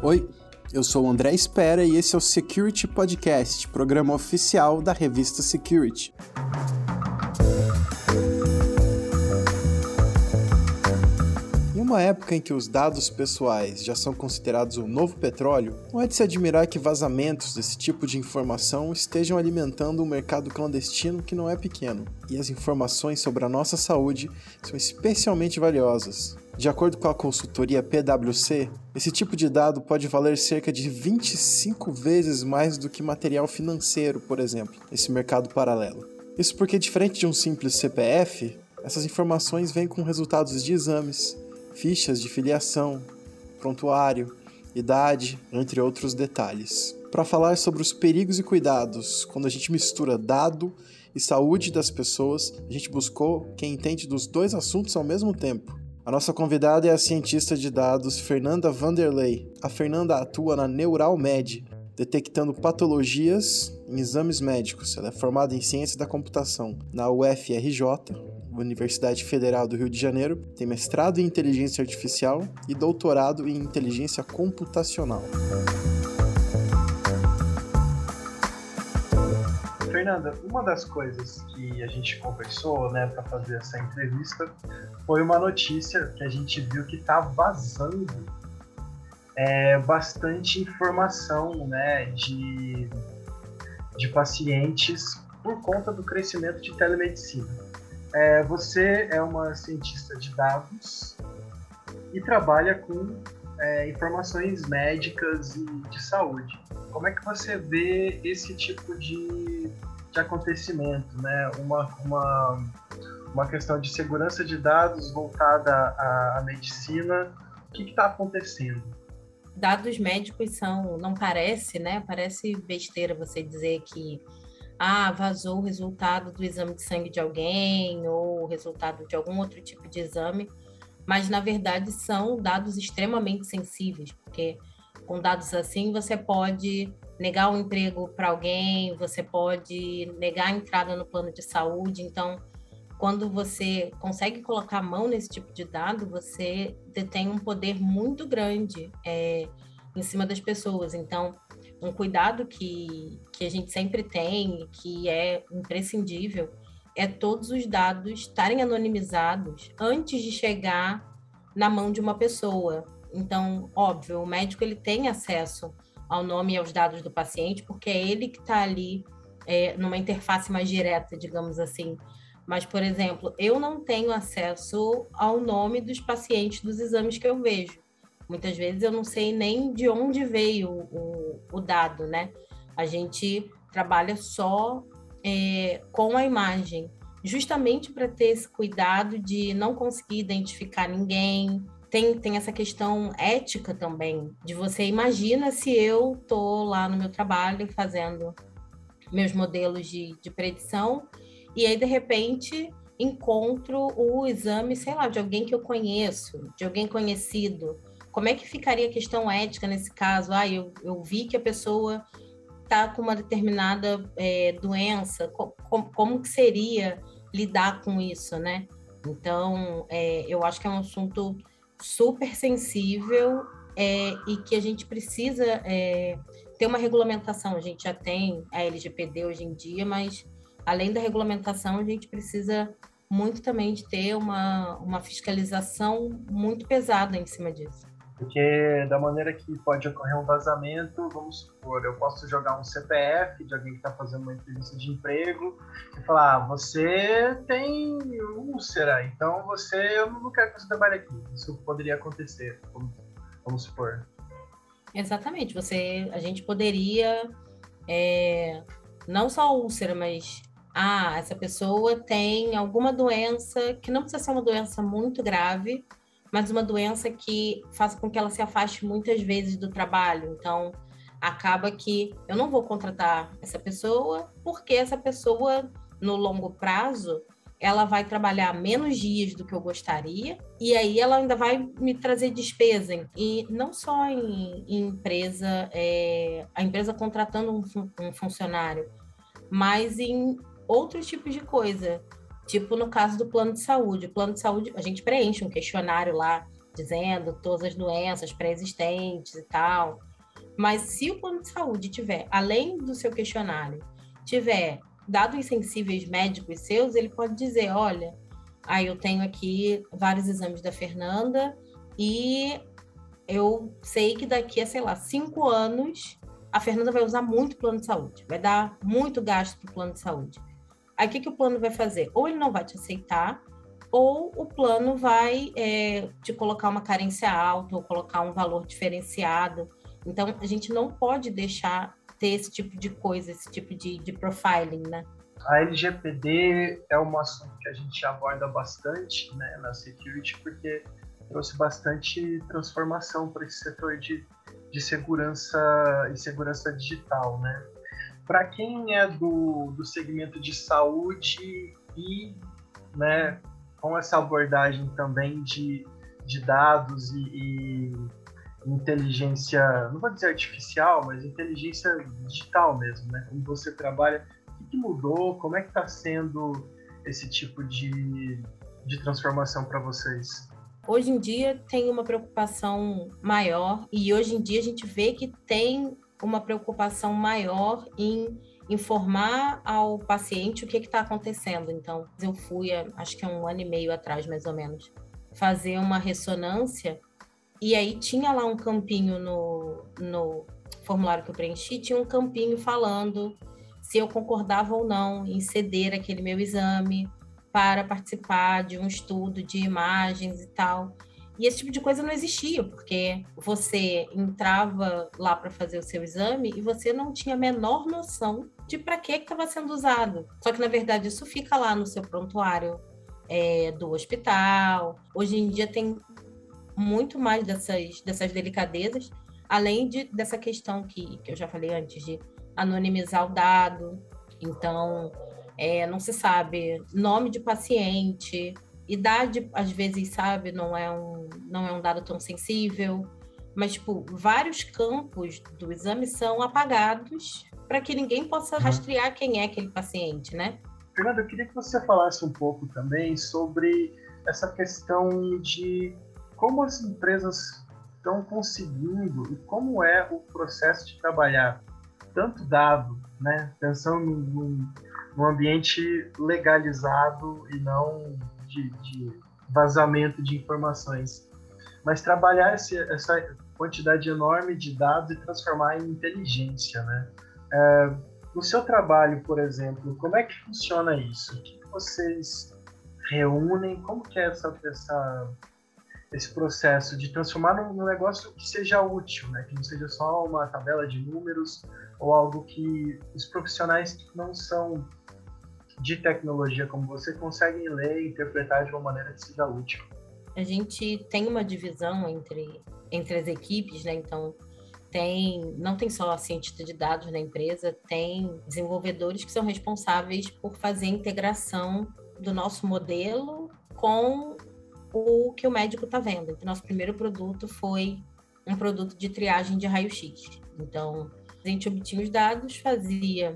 Oi, eu sou o André Espera e esse é o Security Podcast, programa oficial da revista Security. Em uma época em que os dados pessoais já são considerados o novo petróleo, não é de se admirar que vazamentos desse tipo de informação estejam alimentando um mercado clandestino que não é pequeno. E as informações sobre a nossa saúde são especialmente valiosas. De acordo com a consultoria PwC, esse tipo de dado pode valer cerca de 25 vezes mais do que material financeiro, por exemplo, nesse mercado paralelo. Isso porque, diferente de um simples CPF, essas informações vêm com resultados de exames, fichas de filiação, prontuário, idade, entre outros detalhes. Para falar sobre os perigos e cuidados quando a gente mistura dado e saúde das pessoas, a gente buscou quem entende dos dois assuntos ao mesmo tempo. A nossa convidada é a cientista de dados Fernanda Vanderlei. A Fernanda atua na Neural Med, detectando patologias em exames médicos. Ela é formada em Ciência da Computação na UFRJ, Universidade Federal do Rio de Janeiro, tem mestrado em Inteligência Artificial e doutorado em Inteligência Computacional. Fernanda, uma das coisas que a gente conversou, né, para fazer essa entrevista, foi uma notícia que a gente viu que está vazando é, bastante informação, né, de, de pacientes por conta do crescimento de telemedicina. É, você é uma cientista de dados e trabalha com é, informações médicas e de saúde. Como é que você vê esse tipo de, de acontecimento, né? Uma, uma, uma questão de segurança de dados voltada à, à medicina. O que está acontecendo? Dados médicos são, não parece, né? Parece besteira você dizer que ah, vazou o resultado do exame de sangue de alguém ou o resultado de algum outro tipo de exame, mas na verdade são dados extremamente sensíveis, porque com dados assim você pode negar um emprego para alguém, você pode negar a entrada no plano de saúde, então quando você consegue colocar a mão nesse tipo de dado, você detém um poder muito grande é, em cima das pessoas. Então, um cuidado que, que a gente sempre tem, que é imprescindível, é todos os dados estarem anonimizados antes de chegar na mão de uma pessoa. Então, óbvio, o médico ele tem acesso ao nome e aos dados do paciente, porque é ele que está ali é, numa interface mais direta, digamos assim. Mas, por exemplo, eu não tenho acesso ao nome dos pacientes dos exames que eu vejo. Muitas vezes eu não sei nem de onde veio o, o dado, né? A gente trabalha só é, com a imagem, justamente para ter esse cuidado de não conseguir identificar ninguém. Tem, tem essa questão ética também, de você imagina se eu tô lá no meu trabalho fazendo meus modelos de, de predição e aí de repente encontro o exame, sei lá, de alguém que eu conheço, de alguém conhecido. Como é que ficaria a questão ética nesse caso? Ah, eu, eu vi que a pessoa está com uma determinada é, doença, como, como que seria lidar com isso, né? Então, é, eu acho que é um assunto super sensível é, e que a gente precisa é, ter uma regulamentação. A gente já tem a LGPD hoje em dia, mas além da regulamentação, a gente precisa muito também de ter uma, uma fiscalização muito pesada em cima disso. Porque da maneira que pode ocorrer um vazamento, vamos supor, eu posso jogar um CPF de alguém que está fazendo uma entrevista de emprego e falar, ah, você tem úlcera, então você, eu não quero que você trabalhe aqui. Isso poderia acontecer, vamos, vamos supor. Exatamente, você, a gente poderia, é, não só úlcera, mas ah, essa pessoa tem alguma doença que não precisa ser uma doença muito grave, mas uma doença que faça com que ela se afaste muitas vezes do trabalho. Então, acaba que eu não vou contratar essa pessoa, porque essa pessoa, no longo prazo, ela vai trabalhar menos dias do que eu gostaria, e aí ela ainda vai me trazer despesa. E não só em, em empresa, é, a empresa contratando um, um funcionário, mas em outros tipos de coisa. Tipo no caso do plano de saúde. O plano de saúde, a gente preenche um questionário lá dizendo todas as doenças pré-existentes e tal. Mas se o plano de saúde tiver, além do seu questionário, tiver dados sensíveis médicos seus, ele pode dizer, olha, aí eu tenho aqui vários exames da Fernanda e eu sei que daqui a, sei lá, cinco anos, a Fernanda vai usar muito plano de saúde, vai dar muito gasto para o plano de saúde. Aí o que, que o plano vai fazer? Ou ele não vai te aceitar, ou o plano vai é, te colocar uma carência alta, ou colocar um valor diferenciado. Então, a gente não pode deixar ter esse tipo de coisa, esse tipo de, de profiling, né? A LGPD é um assunto que a gente aborda bastante né, na security, porque trouxe bastante transformação para esse setor de, de segurança e segurança digital, né? Para quem é do, do segmento de saúde e né, com essa abordagem também de, de dados e, e inteligência, não vou dizer artificial, mas inteligência digital mesmo, né? Como você trabalha, o que, mudou? Como é que está sendo esse tipo de, de transformação para vocês? Hoje em dia tem uma preocupação maior e hoje em dia a gente vê que tem uma preocupação maior em informar ao paciente o que está acontecendo. Então, eu fui, acho que é um ano e meio atrás, mais ou menos, fazer uma ressonância e aí tinha lá um campinho no, no formulário que eu preenchi, tinha um campinho falando se eu concordava ou não em ceder aquele meu exame para participar de um estudo de imagens e tal. E esse tipo de coisa não existia, porque você entrava lá para fazer o seu exame e você não tinha a menor noção de para que estava sendo usado. Só que, na verdade, isso fica lá no seu prontuário é, do hospital. Hoje em dia tem muito mais dessas, dessas delicadezas, além de, dessa questão que, que eu já falei antes, de anonimizar o dado. Então, é, não se sabe nome de paciente, idade, às vezes, sabe, não é um, não é um dado tão sensível, mas, tipo, vários campos do exame são apagados para que ninguém possa uhum. rastrear quem é aquele paciente, né? Fernanda, eu queria que você falasse um pouco também sobre essa questão de como as empresas estão conseguindo e como é o processo de trabalhar tanto dado, né, pensando num, num ambiente legalizado e não de, de, vazamento de informações, mas trabalhar esse, essa quantidade enorme de dados e transformar em inteligência, né? É, no seu trabalho, por exemplo, como é que funciona isso? O que vocês reúnem? Como que é essa, essa esse processo de transformar num negócio que seja útil, né? que não seja só uma tabela de números ou algo que os profissionais que não são de tecnologia como você conseguem ler e interpretar de uma maneira que seja útil. A gente tem uma divisão entre, entre as equipes, né? Então, tem não tem só cientista de dados na empresa, tem desenvolvedores que são responsáveis por fazer a integração do nosso modelo com o que o médico está vendo. Então, nosso primeiro produto foi um produto de triagem de raio-x. Então, a gente obtinha os dados, fazia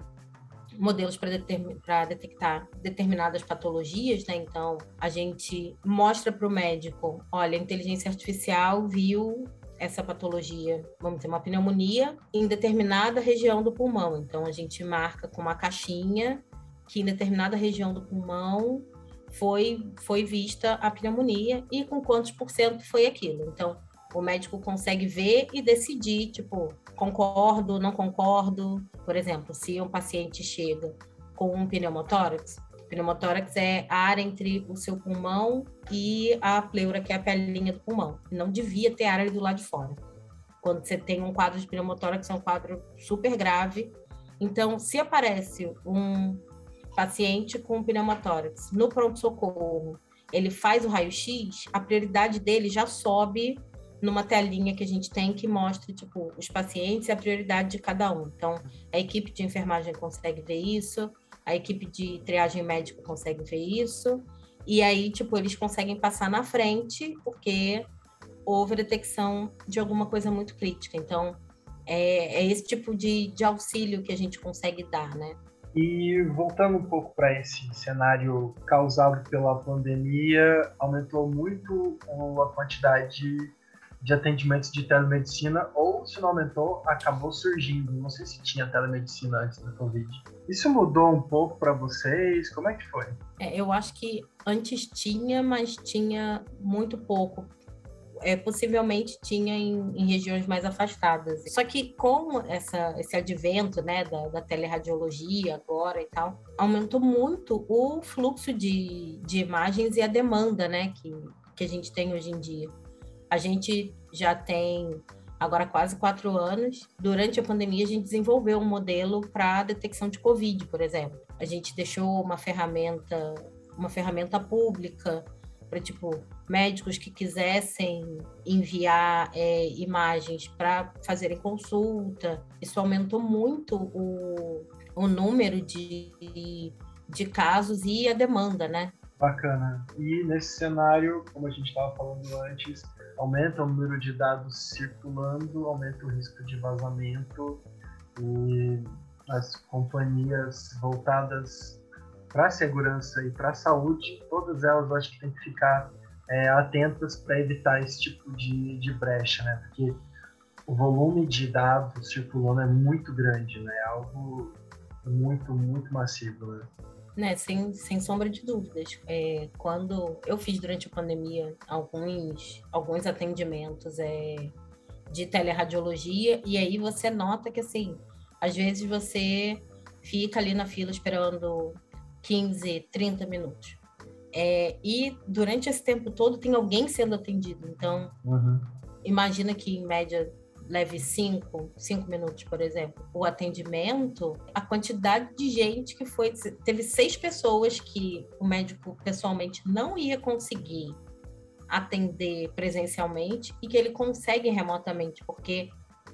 modelos para determin detectar determinadas patologias, né? Então, a gente mostra para o médico, olha, a inteligência artificial viu essa patologia, vamos ter uma pneumonia em determinada região do pulmão. Então, a gente marca com uma caixinha que em determinada região do pulmão foi, foi vista a pneumonia e com quantos por cento foi aquilo. Então, o médico consegue ver e decidir, tipo, concordo, não concordo. Por exemplo, se um paciente chega com um pneumotórax, pneumotórax é a área entre o seu pulmão e a pleura, que é a pelinha do pulmão. Não devia ter área do lado de fora. Quando você tem um quadro de pneumotórax, é um quadro super grave. Então, se aparece um paciente com pneumotórax no pronto-socorro, ele faz o raio-x, a prioridade dele já sobe numa telinha que a gente tem que mostra, tipo, os pacientes e a prioridade de cada um. Então, a equipe de enfermagem consegue ver isso, a equipe de triagem médica consegue ver isso, e aí, tipo, eles conseguem passar na frente, porque houve detecção de alguma coisa muito crítica. Então, é, é esse tipo de, de auxílio que a gente consegue dar, né? E voltando um pouco para esse cenário causado pela pandemia, aumentou muito a quantidade de atendimentos de telemedicina, ou se não aumentou, acabou surgindo. Não sei se tinha telemedicina antes da Covid. Isso mudou um pouco para vocês? Como é que foi? É, eu acho que antes tinha, mas tinha muito pouco é, possivelmente tinha em, em, regiões mais afastadas. Só que com essa, esse advento né, da, da teleradiologia agora e tal, aumentou muito o fluxo de, de imagens e a demanda né, que, que a gente tem hoje em dia. A gente já tem agora quase quatro anos. Durante a pandemia, a gente desenvolveu um modelo para detecção de Covid, por exemplo. A gente deixou uma ferramenta, uma ferramenta pública para tipo médicos que quisessem enviar é, imagens para fazerem consulta. Isso aumentou muito o, o número de, de casos e a demanda, né? Bacana. E nesse cenário, como a gente estava falando antes, aumenta o número de dados circulando, aumenta o risco de vazamento e as companhias voltadas para a segurança e para a saúde, todas elas acho que tem que ficar é, atentas para evitar esse tipo de, de brecha, né? Porque o volume de dados circulando é muito grande, né? É algo muito, muito massivo, né? Né, sem, sem sombra de dúvidas. É, quando eu fiz durante a pandemia alguns, alguns atendimentos é, de teleradiologia, e aí você nota que, assim, às vezes você fica ali na fila esperando 15, 30 minutos. É, e durante esse tempo todo tem alguém sendo atendido. Então, uhum. imagina que em média leve cinco, cinco minutos, por exemplo, o atendimento, a quantidade de gente que foi. Teve seis pessoas que o médico pessoalmente não ia conseguir atender presencialmente e que ele consegue remotamente, porque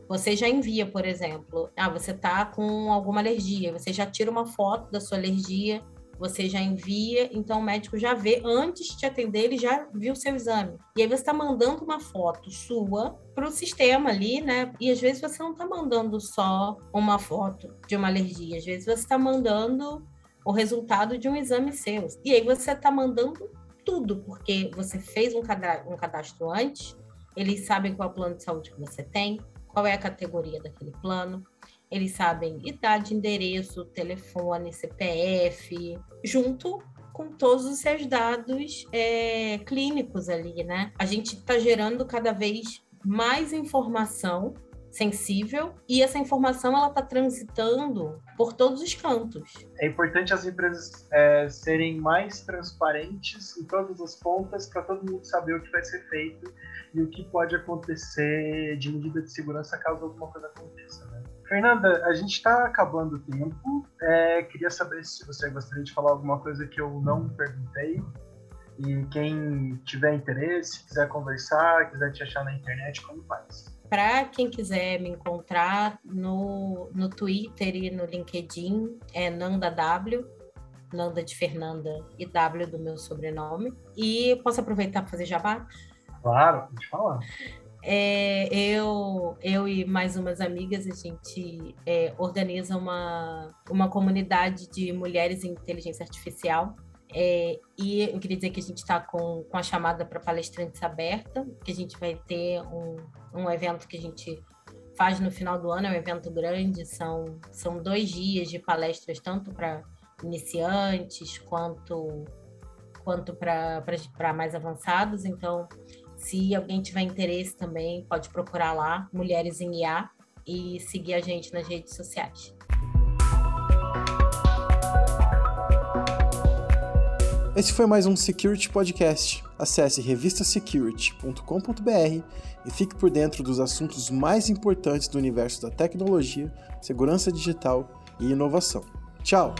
você já envia, por exemplo, ah, você tá com alguma alergia, você já tira uma foto da sua alergia você já envia, então o médico já vê, antes de te atender, ele já viu o seu exame. E aí você está mandando uma foto sua para o sistema ali, né? E às vezes você não está mandando só uma foto de uma alergia, às vezes você está mandando o resultado de um exame seu. E aí você está mandando tudo, porque você fez um cadastro, um cadastro antes, eles sabem qual é o plano de saúde que você tem, qual é a categoria daquele plano, eles sabem idade, endereço, telefone, CPF, junto com todos os seus dados é, clínicos ali, né? A gente está gerando cada vez mais informação sensível e essa informação ela está transitando por todos os cantos. É importante as empresas é, serem mais transparentes em todas as pontas para todo mundo saber o que vai ser feito e o que pode acontecer de medida de segurança caso alguma coisa aconteça. Né? Fernanda, a gente está acabando o tempo. É, queria saber se você gostaria de falar alguma coisa que eu não perguntei. E quem tiver interesse, quiser conversar, quiser te achar na internet, como faz? Para quem quiser me encontrar no, no Twitter e no LinkedIn, é Nanda W, Nanda de Fernanda e W do meu sobrenome. E posso aproveitar para fazer jabá? Claro, pode falar. É, eu, eu e mais umas amigas, a gente é, organiza uma, uma comunidade de mulheres em inteligência artificial. É, e eu queria dizer que a gente está com, com a chamada para palestrantes aberta, que a gente vai ter um, um evento que a gente faz no final do ano, é um evento grande, são, são dois dias de palestras, tanto para iniciantes quanto, quanto para mais avançados. Então, se alguém tiver interesse também, pode procurar lá, Mulheres em IA, e seguir a gente nas redes sociais. Esse foi mais um Security Podcast. Acesse revistasecurity.com.br e fique por dentro dos assuntos mais importantes do universo da tecnologia, segurança digital e inovação. Tchau!